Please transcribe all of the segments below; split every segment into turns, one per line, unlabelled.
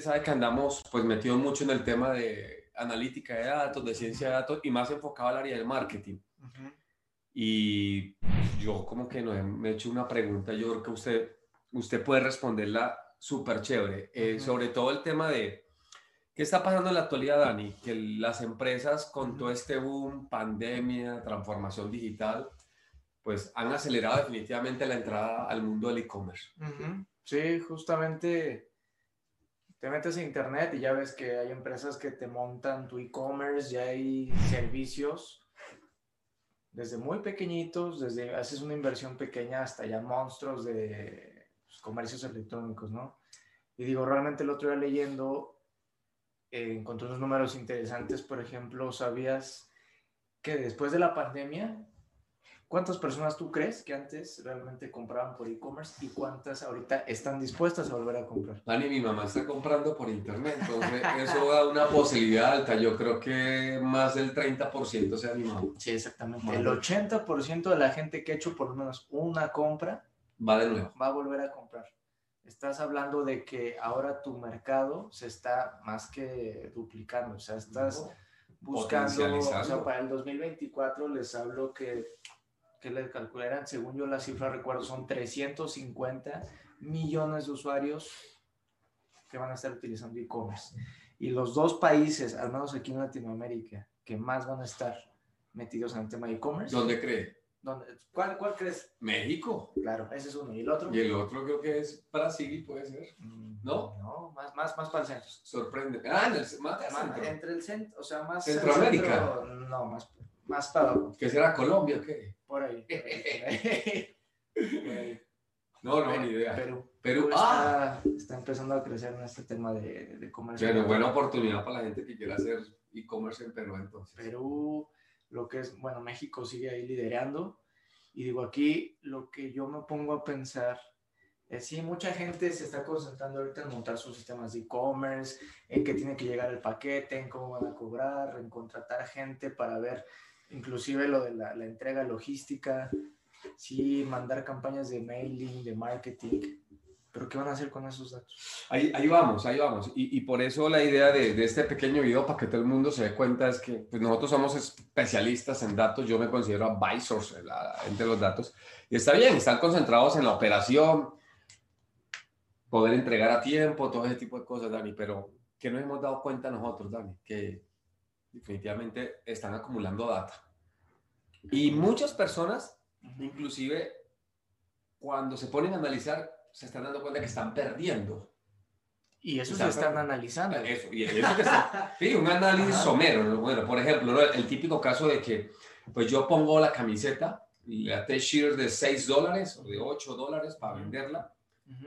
gente sabe que andamos pues metidos mucho en el tema de analítica de datos, de ciencia de datos y más enfocado al área del marketing. Y yo como que no me he hecho una pregunta, yo creo que usted, usted puede responderla súper chévere, eh, sobre todo el tema de qué está pasando en la actualidad, Dani, que las empresas con todo este boom, pandemia, transformación digital, pues han acelerado definitivamente la entrada al mundo del e-commerce.
Sí, justamente te metes a internet y ya ves que hay empresas que te montan tu e-commerce, ya hay servicios desde muy pequeñitos, desde haces una inversión pequeña hasta ya monstruos de pues, comercios electrónicos, ¿no? Y digo, realmente el otro día leyendo, eh, encontré unos números interesantes, por ejemplo, ¿sabías que después de la pandemia ¿Cuántas personas tú crees que antes realmente compraban por e-commerce y cuántas ahorita están dispuestas a volver a comprar?
Dani, mi mamá está comprando por internet, entonces eso da una posibilidad alta. Yo creo que más del 30% se ha animado.
Sí, exactamente. El 80% de la gente que ha hecho por lo menos una compra
va de nuevo.
Va a volver a comprar. Estás hablando de que ahora tu mercado se está más que duplicando, o sea, estás buscando, o sea, para el 2024 les hablo que que le calcularan, según yo la cifra recuerdo, son 350 millones de usuarios que van a estar utilizando e-commerce. Y los dos países, al menos aquí en Latinoamérica, que más van a estar metidos en el tema de e-commerce.
¿Dónde cree?
¿Cuál, ¿Cuál crees?
México.
Claro, ese es uno. ¿Y el otro?
Y el otro creo que es Brasil, puede ser. Mm, ¿No?
No, más, más, más para el centro.
Sorprende. Ah, en el, más,
Entre el centro, o sea, más.
Centroamérica.
no, más, más para.
¿Qué será Colombia o qué?
Por ahí.
No, no, ni idea.
Perú.
Perú.
Ah. Está, empezando a crecer en este tema de, de comercio.
Pero buena oportunidad para la gente que quiera hacer e-commerce en Perú entonces.
Perú, lo que es, bueno, México sigue ahí liderando. Y digo, aquí lo que yo me pongo a pensar es sí, mucha gente se está concentrando ahorita en montar sus sistemas de e-commerce, en que tiene que llegar el paquete, en cómo van a cobrar, en contratar gente para ver inclusive lo de la, entrega logística, sí, mandar campañas de mailing, de marketing, pero ¿qué van a hacer con esos datos?
Ahí, vamos, ahí vamos. Y, por eso la idea de, este pequeño video, para que todo el mundo se dé cuenta, es que pues nosotros somos especialistas en datos, yo me considero advisors entre los datos, y está bien, están concentrados en la operación, poder entregar a tiempo, todo ese tipo de cosas, Dani, pero ¿qué nos hemos dado cuenta nosotros, Dani? Que definitivamente están acumulando data. Y muchas personas, inclusive cuando se ponen a analizar, se están dando cuenta que están perdiendo.
Y eso se están analizando.
Eso, y eso que está, sí, un análisis somero. Bueno, por ejemplo, el, típico caso de que pues yo pongo la camiseta y la t-shirt de 6 dólares o de 8 dólares para venderla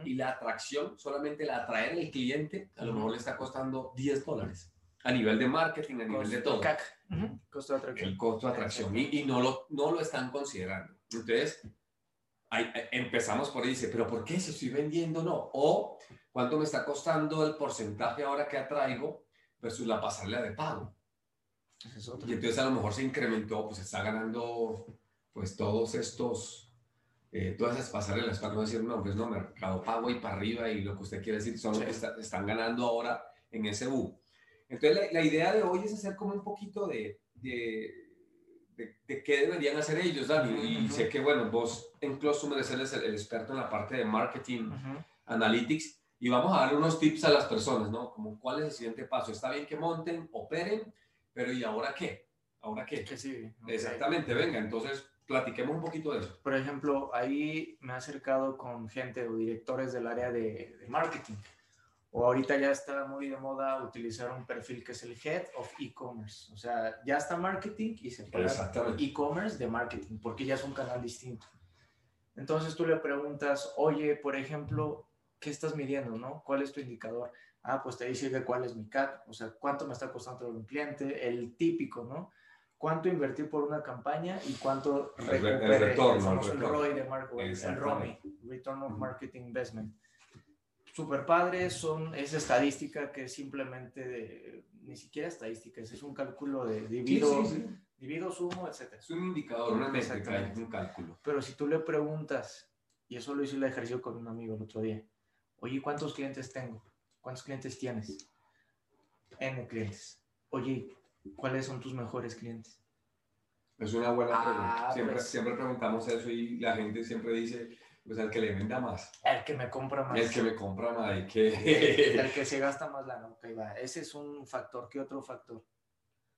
y la atracción, solamente la atraer al cliente, a lo mejor le está costando 10 dólares a nivel de marketing, a nivel de todo.
Costo de atracción.
El costo de atracción. Y, y, no, lo, no lo están considerando. Entonces, empezamos por ahí, dice, pero ¿por qué si estoy vendiendo no? O cuánto me está costando el porcentaje ahora que atraigo versus la pasarela de pago. y entonces a lo mejor se incrementó, pues está ganando pues todos estos, eh, todas esas pasarelas, para no decir nombres, no, mercado pago y para arriba y lo que usted quiere decir, son los que están ganando ahora en ese U. Entonces, la, idea de hoy es hacer como un poquito de, de, de, qué deberían hacer ellos, Dani. Y sé que, bueno, vos en Clostumer eres el, el, experto en la parte de marketing, analytics, y vamos a dar unos tips a las personas, ¿no? Como cuál es el siguiente paso. Está bien que monten, operen, pero ¿y ahora qué? ¿Ahora qué?
Que sí.
Exactamente, venga, entonces platiquemos un poquito de eso.
Por ejemplo, ahí me he acercado con gente o directores del área de, de marketing o ahorita ya está muy de moda utilizar un perfil que es el Head of E-Commerce. O sea, ya está marketing y se puede e-commerce de marketing, porque ya es un canal distinto. Entonces tú le preguntas, oye, por ejemplo, ¿qué estás midiendo, no? ¿Cuál es tu indicador? Ah, pues te dice que cuál es mi CAC, o sea, cuánto me está costando un cliente, el típico, ¿no? Cuánto invertir por una campaña y cuánto
el, retorno,
el, ROI de marketing, el ROMI, Return of Marketing Investment super padres, son, es estadística que es simplemente ni siquiera estadística, es un cálculo de divido, divido sumo, etc.
Es un indicador, una métrica, un cálculo.
Pero si tú le preguntas, y eso lo hice el ejercicio con un amigo el otro día, oye, ¿cuántos clientes tengo? ¿Cuántos clientes tienes? N clientes. Oye, ¿cuáles son tus mejores clientes?
Es una buena
Ah,
pregunta. Siempre,
pues.
siempre preguntamos eso y la gente siempre dice, pues al que le venda más,
El que me compra más.
el que me compra más, y que...
El que se gasta más lana. Ok, va. Ese es un factor. ¿Qué otro factor?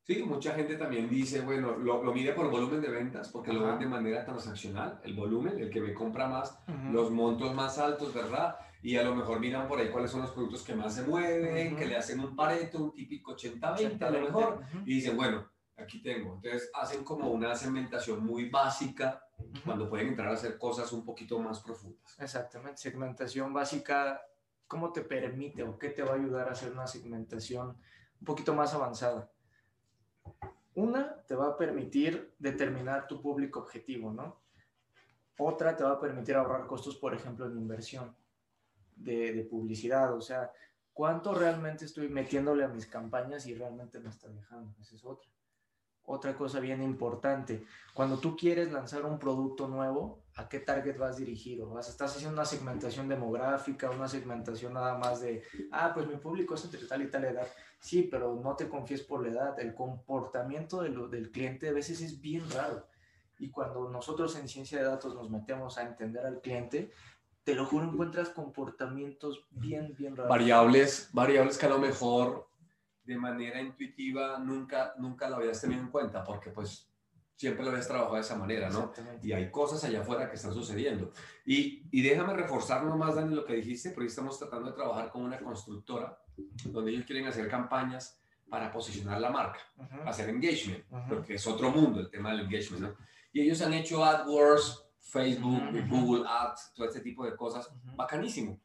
Sí, mucha gente también dice, bueno, lo, lo mide por volumen de ventas, porque lo
Ajá.
ven de manera transaccional, el volumen, el que me compra más,
Ujú.
los montos más altos, ¿verdad? Y a lo mejor miran por ahí cuáles son los productos que más se mueven,
Ujú.
que le hacen un pareto, un típico 80-20 a lo
80-20,
mejor,
ujú.
y dicen, bueno, aquí tengo. Entonces hacen como una segmentación muy básica Cuando pueden entrar a hacer cosas un poquito más profundas.
Exactamente. Segmentación básica. ¿Cómo te permite o qué te va a ayudar a hacer una segmentación un poquito más avanzada? Una te va a permitir determinar tu público objetivo, ¿no? Otra te va a permitir ahorrar costos, por ejemplo, en inversión de, de publicidad. O sea, ¿cuánto realmente estoy metiéndole a mis campañas y realmente me está dejando? Esa es otra. Otra cosa bien importante, cuando tú quieres lanzar un producto nuevo, ¿a qué target vas dirigido? ¿Vas, ¿Estás haciendo una segmentación demográfica, una segmentación nada más de, ah, pues mi público es entre tal y tal edad? Sí, pero no te confíes por la edad. El comportamiento de lo- del cliente a veces es bien raro. Y cuando nosotros en ciencia de datos nos metemos a entender al cliente, te lo juro, encuentras comportamientos bien, bien raros.
Variables, variables que a lo mejor de manera intuitiva nunca, nunca lo habías tenido en cuenta, porque pues siempre lo habías trabajado de esa manera, ¿no? Y hay cosas allá afuera que están sucediendo. Y, y déjame reforzar nomás, Dani, lo que dijiste, porque estamos tratando de trabajar con una constructora donde ellos quieren hacer campañas para posicionar la marca,
Ujú,
hacer engagement,
ujú.
porque es otro mundo el tema del engagement, ¿no? Y ellos han hecho AdWords, Facebook,
Ujú, ujú.
Google Ads, todo este tipo de cosas, bacanísimo.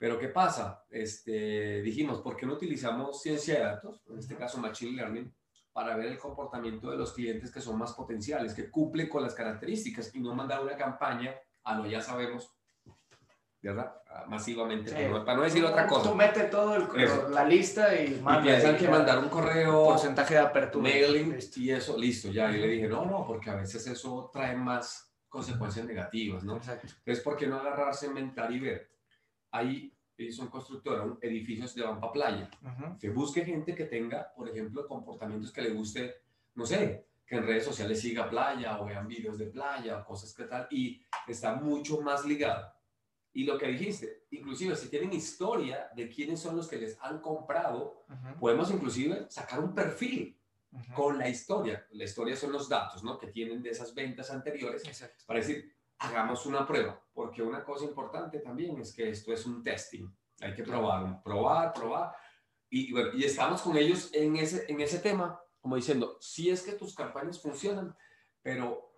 Pero ¿qué pasa? Este, dijimos, ¿por qué no utilizamos ciencia de datos, en este caso Machine Learning, para ver el comportamiento de los clientes que son más potenciales, que cumplen con las características y no mandar una campaña a lo ya sabemos, ¿verdad? Masivamente,
Sí.
para, no, para no decir otra
Tú
cosa.
mete todo el- la lista y
Y
manda
piensan
ahí
que mandar un correo,
porcentaje de apertura.
mailing y eso, listo, ya. Y le dije, no, no, porque a veces eso trae más consecuencias negativas, ¿no?
Exacto.
Entonces, ¿por qué no agarrarse, inventar y ver? Ahí ellos son constructora, un- edificios de Vampa Playa.
Ujú.
Que busque gente que tenga, por ejemplo, comportamientos que le guste, no sé, que en redes sociales siga playa o vean videos de playa o cosas que tal, y está mucho más ligado. Y lo que dijiste, inclusive si tienen historia de quiénes son los que les han comprado, podemos inclusive sacar un perfil con la historia. La historia son los datos, ¿no? Que tienen de esas ventas anteriores
Exacto.
para decir, hagamos una prueba, porque una cosa importante también es que esto es un testing. Hay que probar, probar, probar. Y, y bueno, y estamos con ellos en ese, en ese tema, como diciendo, si es que tus campañas funcionan, pero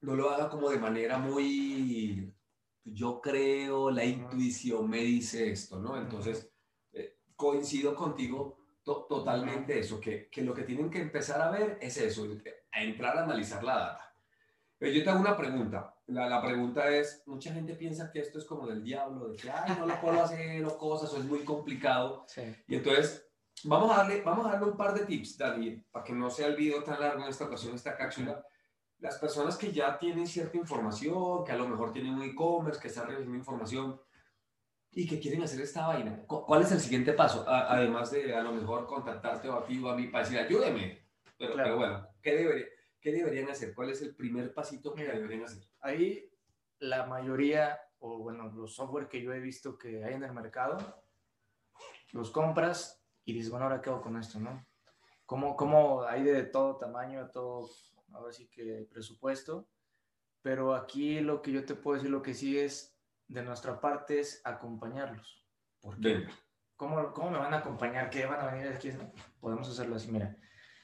no lo haga como de manera muy, yo creo, la intuición me dice esto, ¿no? Entonces, eh, coincido contigo to- totalmente eso, que, que lo que tienen que empezar a ver es eso, a entrar a analizar la data. Pero yo te hago una pregunta. La, la pregunta es, mucha gente piensa que esto es como del diablo, de que, ay, no lo puedo hacer o cosas, o es muy complicado.
Sí.
Y entonces, vamos a darle, vamos a darle un par de tips, Dani, para que no sea el video tan largo en esta ocasión, esta cápsula. Las personas que ya tienen cierta información, que a lo mejor tienen un e-commerce, que están recibiendo información y que quieren hacer esta vaina, ¿cu- ¿cuál es el siguiente paso? A- además de a lo mejor contactarte o a ti o a mí para decir, ayúdeme. Pero,
Claro.
pero bueno, ¿qué, debería- ¿qué deberían hacer? ¿Cuál es el primer pasito que
Mira.
deberían hacer?
Ahí la mayoría, o bueno, los software que yo he visto que hay en el mercado, los compras y dices, bueno, ahora qué hago con esto, ¿no? Como, como hay de todo tamaño, todo, ahora sí que presupuesto, pero aquí lo que yo te puedo decir, lo que sí es de nuestra parte es acompañarlos. ¿Por qué? ¿Cómo, ¿Cómo me van a acompañar? ¿Qué van a venir aquí? Podemos hacerlo así, mira.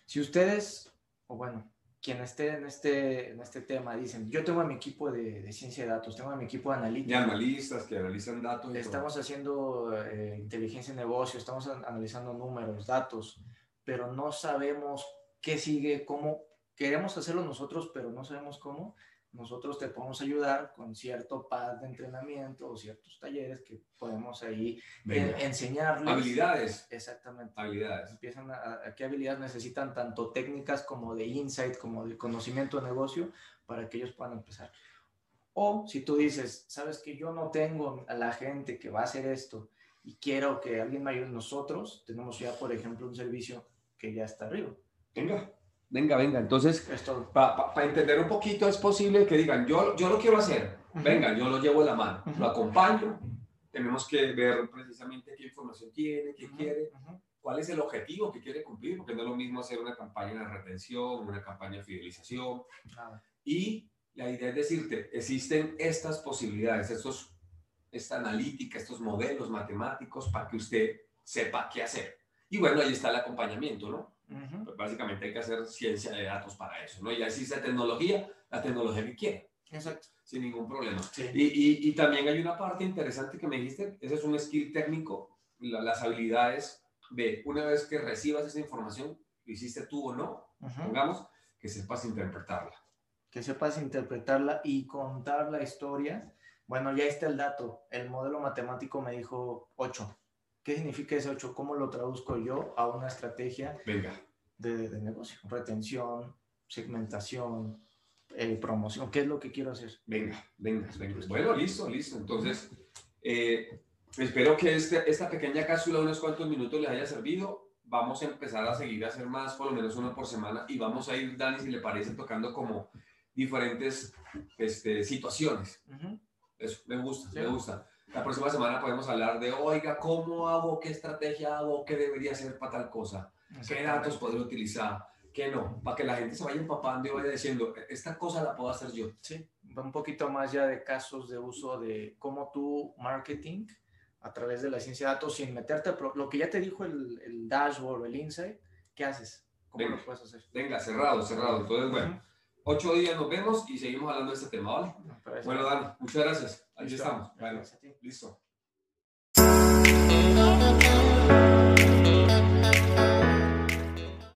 Si ustedes, o bueno, quien esté en este, en este tema, dicen, yo tengo a mi equipo de, de ciencia de datos, tengo a mi equipo de
De
analítica,
analistas que analizan datos. y todo.
estamos haciendo eh, inteligencia de negocio, estamos an- analizando números, datos, pero no sabemos qué sigue, cómo, queremos hacerlo nosotros, pero no sabemos cómo. Nosotros te podemos ayudar con cierto pad de entrenamiento o ciertos talleres que podemos ahí
Venga.
en- enseñarles.
Habilidades.
Exactamente.
Habilidades.
Empiezan a, a qué habilidades necesitan tanto técnicas como de insight, como de conocimiento de negocio para que ellos puedan empezar. O si tú dices, sabes que yo no tengo a la gente que va a hacer esto y quiero que alguien me ayude, nosotros tenemos ya, por ejemplo, un servicio que ya está arriba.
Venga, venga, venga. Entonces, para entender un poquito, es posible que digan, yo, yo lo quiero hacer. Venga, yo lo llevo de la mano, lo acompaño. Tenemos que ver precisamente qué información tiene, qué quiere, cuál es el objetivo que quiere cumplir, porque no es lo mismo hacer una campaña de retención, una campaña de fidelización. Y la idea es decirte, existen estas posibilidades, estos, esta analítica, estos modelos matemáticos para que usted sepa qué hacer. Y bueno, ahí está el acompañamiento, ¿no? Pues básicamente hay que hacer ciencia de datos para eso, ¿no? Y así existe tecnología, la tecnología que quiera,
Exacto.
sin ningún problema.
Sí.
Y, y, y también hay una parte interesante que me dijiste, ese es un skill técnico, la- las habilidades de una vez que recibas esa información, lo hiciste tú o no,
Ujú.
pongamos, que sepas interpretarla.
que sepas interpretarla y contar la historia. Bueno, ya está el dato. El modelo matemático me dijo 8. ¿Qué significa ese 8? ¿Cómo lo traduzco yo a una estrategia
Venga,
de, de negocio? Retención, segmentación, eh, promoción. ¿Qué es lo que quiero hacer?
venga, venga, venga. Bueno, listo, listo. Entonces, eh, espero que este, esta pequeña cápsula de unos cuantos minutos les haya servido. Vamos a empezar a seguir a hacer más, por lo menos uno por semana, y vamos a ir, Dani, si le parece, tocando como diferentes este, situaciones.
Ujú.
Eso, me gusta,
Sí.
me gusta. La próxima semana podemos hablar de, oiga, ¿cómo hago? ¿Qué estrategia hago? ¿Qué debería hacer para tal cosa? ¿Qué datos podría utilizar? ¿Qué no? Para que la gente se vaya empapando y vaya diciendo, esta cosa la puedo hacer yo.
Sí, va un poquito más ya de casos de uso de cómo tú marketing a través de la ciencia de datos sin meterte lo que ya te dijo el, el dashboard el insight, ¿qué haces? ¿Cómo
Venga.
lo puedes hacer?
Venga, cerrado, cerrado. Entonces, bueno,
Ujú.
Ocho días nos vemos y seguimos hablando de este tema, ¿vale? Bueno. Dani, muchas gracias.
Listo.
estamos. Bueno, listo.